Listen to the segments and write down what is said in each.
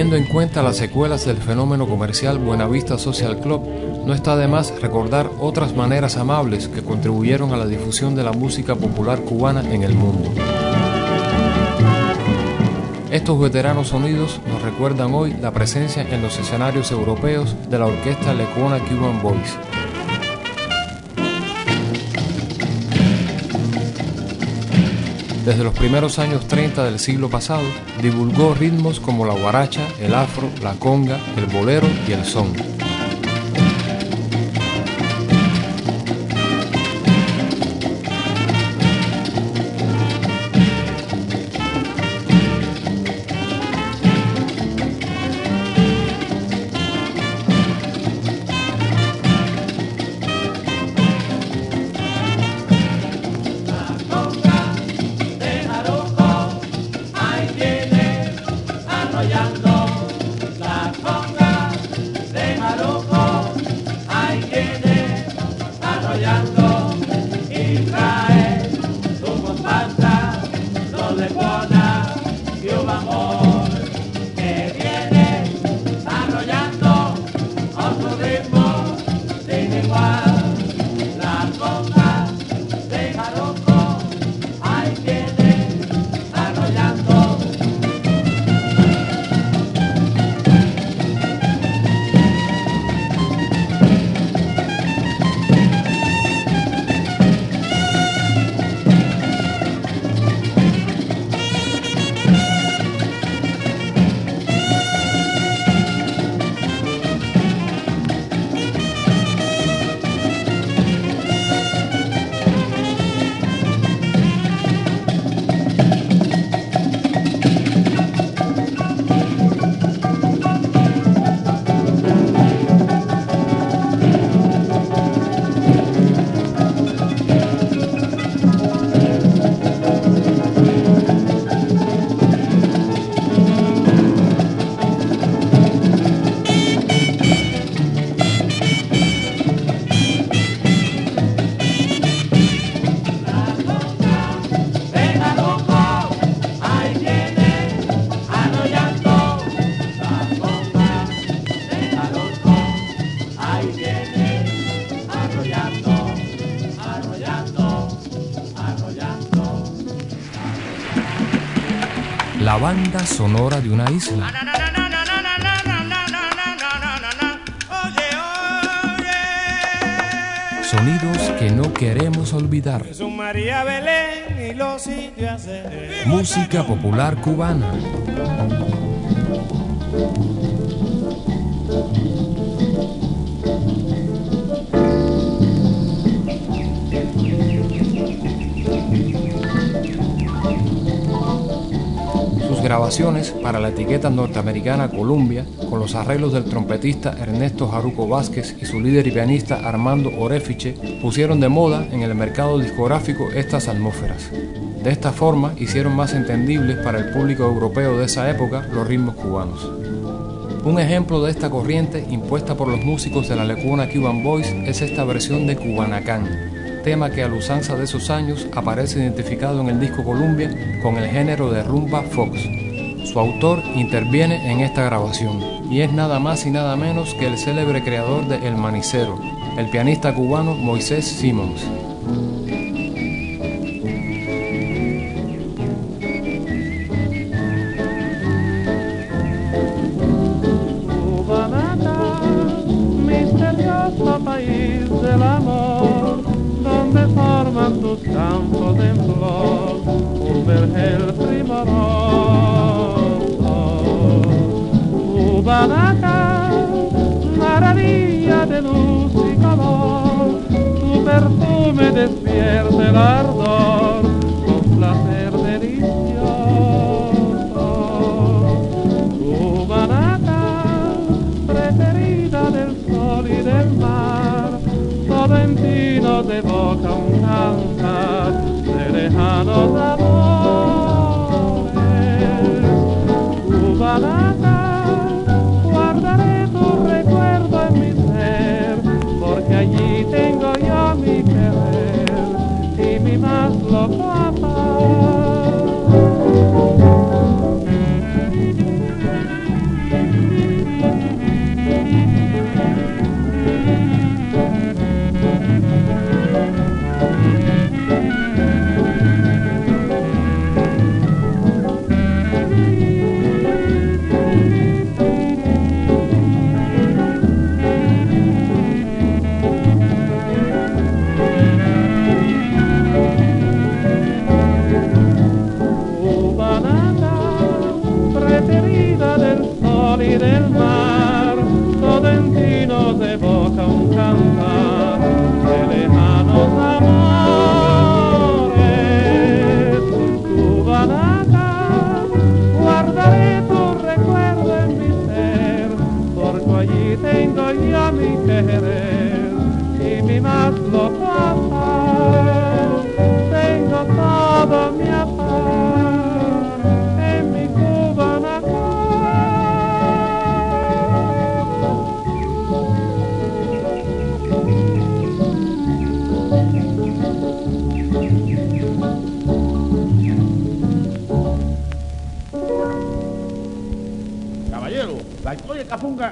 Teniendo en cuenta las secuelas del fenómeno comercial Buenavista Social Club, no está de más recordar otras maneras amables que contribuyeron a la difusión de la música popular cubana en el mundo. Estos veteranos sonidos nos recuerdan hoy la presencia en los escenarios europeos de la orquesta Lecuona Cuban Boys, Desde los primeros años 30 del siglo pasado, divulgó ritmos como la guaracha, el afro, la conga, el bolero y el son. Banda sonora de una isla. Sonidos que no queremos olvidar. Música popular cubana. Grabaciones para la etiqueta norteamericana Columbia, con los arreglos del trompetista Ernesto Jaruco Vázquez y su líder y pianista Armando Orefiche, pusieron de moda en el mercado discográfico estas atmósferas. De esta forma hicieron más entendibles para el público europeo de esa época los ritmos cubanos. Un ejemplo de esta corriente impuesta por los músicos de la Lecuna Cuban Boys es esta versión de Cubanacán, tema que a la usanza de esos años aparece identificado en el disco Columbia con el género de rumba fox. Su autor interviene en esta grabación y es nada más y nada menos que el célebre creador de El Manicero, el pianista cubano Moisés Simmons. barata, maravilla de luz y calor, tu perfume despierta el ardor con placer delicioso. Tu barata, preferida del sol y del mar, todo en ti nos evoca un cantar de lejanos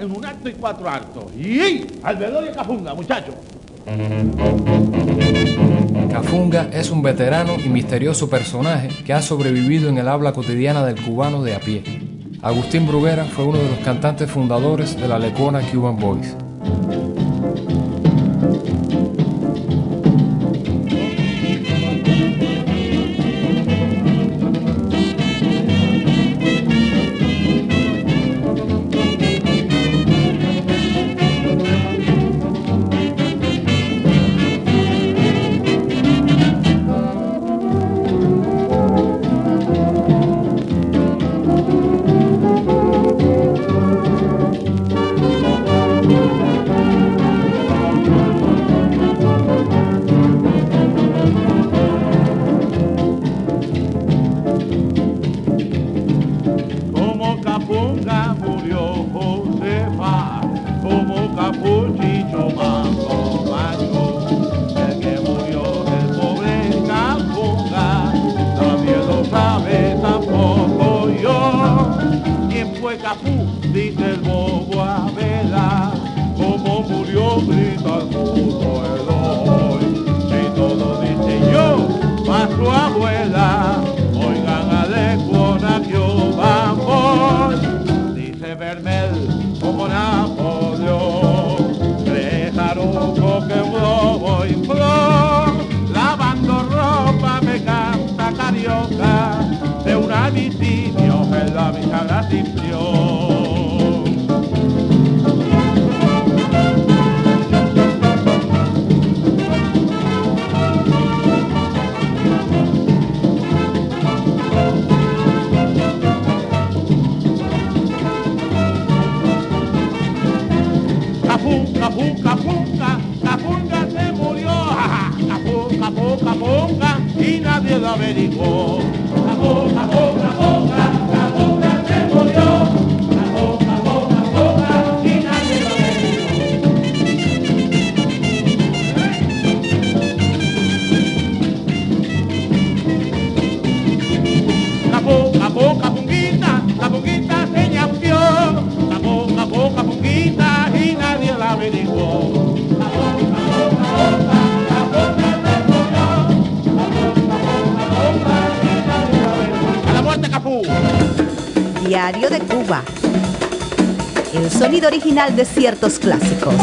en un acto y cuatro actos. Y al velorio Cafunga, muchachos. Cafunga es un veterano y misterioso personaje que ha sobrevivido en el habla cotidiana del cubano de a pie. Agustín Bruguera fue uno de los cantantes fundadores de la lecona Cuban Boys. nadie la averiguó. Jabón. Diario de Cuba. El sonido original de ciertos clásicos.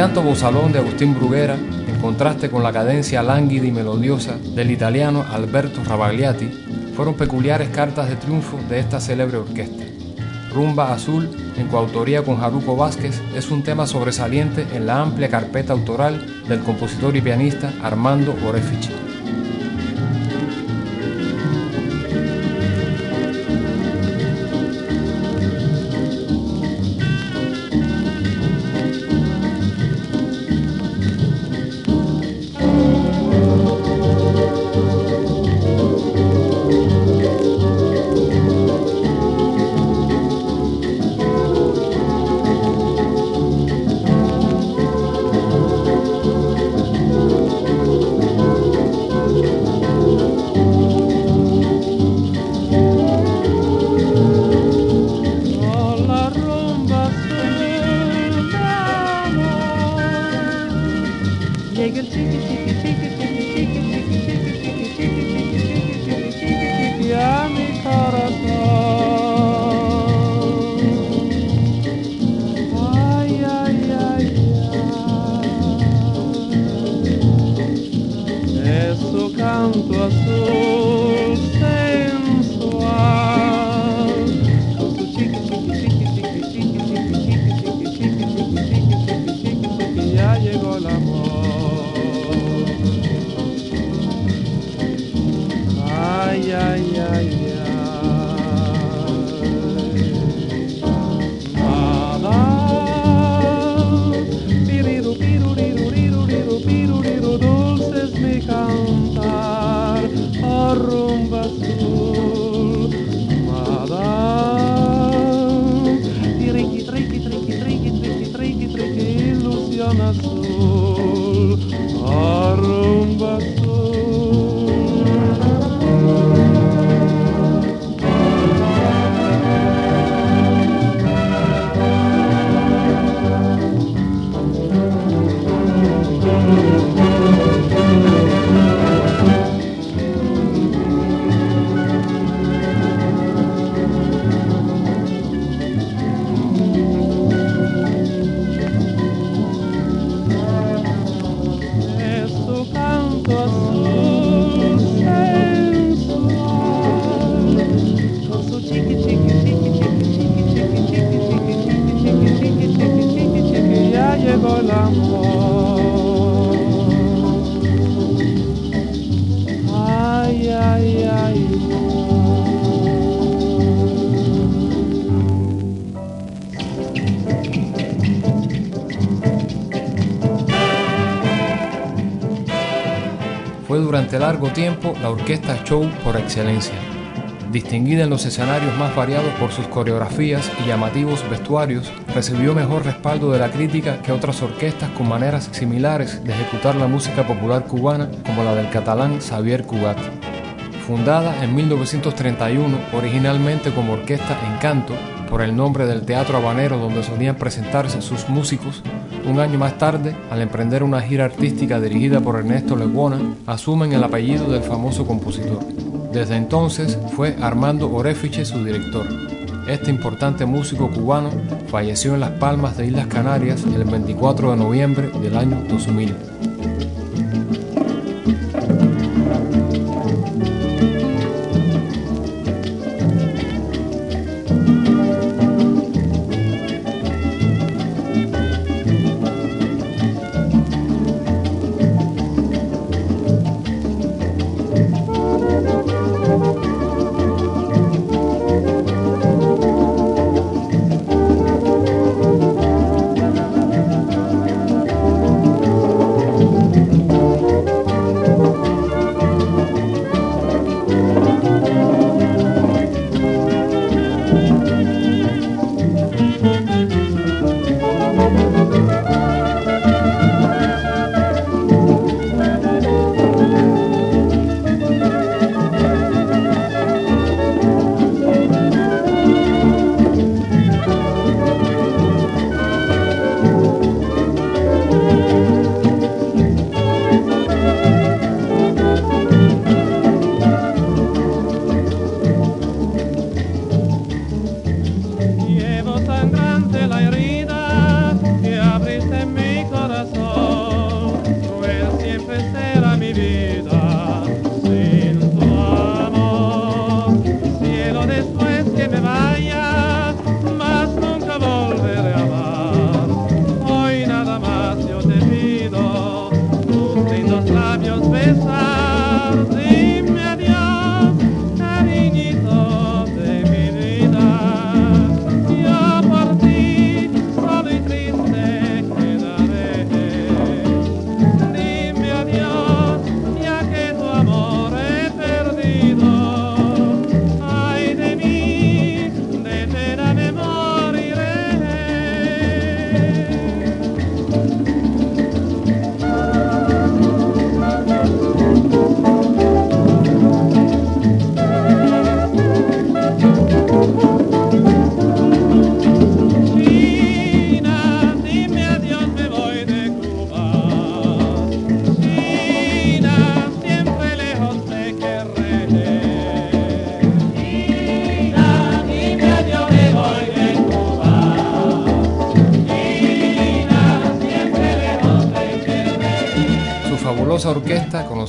canto bozalón de Agustín Bruguera, en contraste con la cadencia lánguida y melodiosa del italiano Alberto Rabagliati, fueron peculiares cartas de triunfo de esta célebre orquesta. Rumba Azul, en coautoría con Jaruco Vázquez, es un tema sobresaliente en la amplia carpeta autoral del compositor y pianista Armando Orefici. Durante largo tiempo la orquesta show por excelencia, distinguida en los escenarios más variados por sus coreografías y llamativos vestuarios, recibió mejor respaldo de la crítica que otras orquestas con maneras similares de ejecutar la música popular cubana como la del catalán Xavier Cugat. Fundada en 1931 originalmente como Orquesta Encanto, por el nombre del teatro habanero donde solían presentarse sus músicos, un año más tarde, al emprender una gira artística dirigida por Ernesto Leguona, asumen el apellido del famoso compositor. Desde entonces fue Armando Orefiche su director. Este importante músico cubano falleció en Las Palmas de Islas Canarias el 24 de noviembre del año 2000.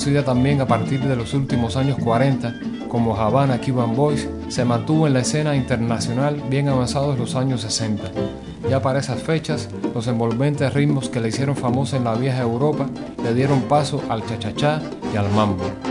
Conocida también a partir de los últimos años 40 como Havana Cuban Boys, se mantuvo en la escena internacional bien avanzados los años 60. Ya para esas fechas, los envolventes ritmos que le hicieron famosa en la vieja Europa le dieron paso al cha-cha-cha y al mambo.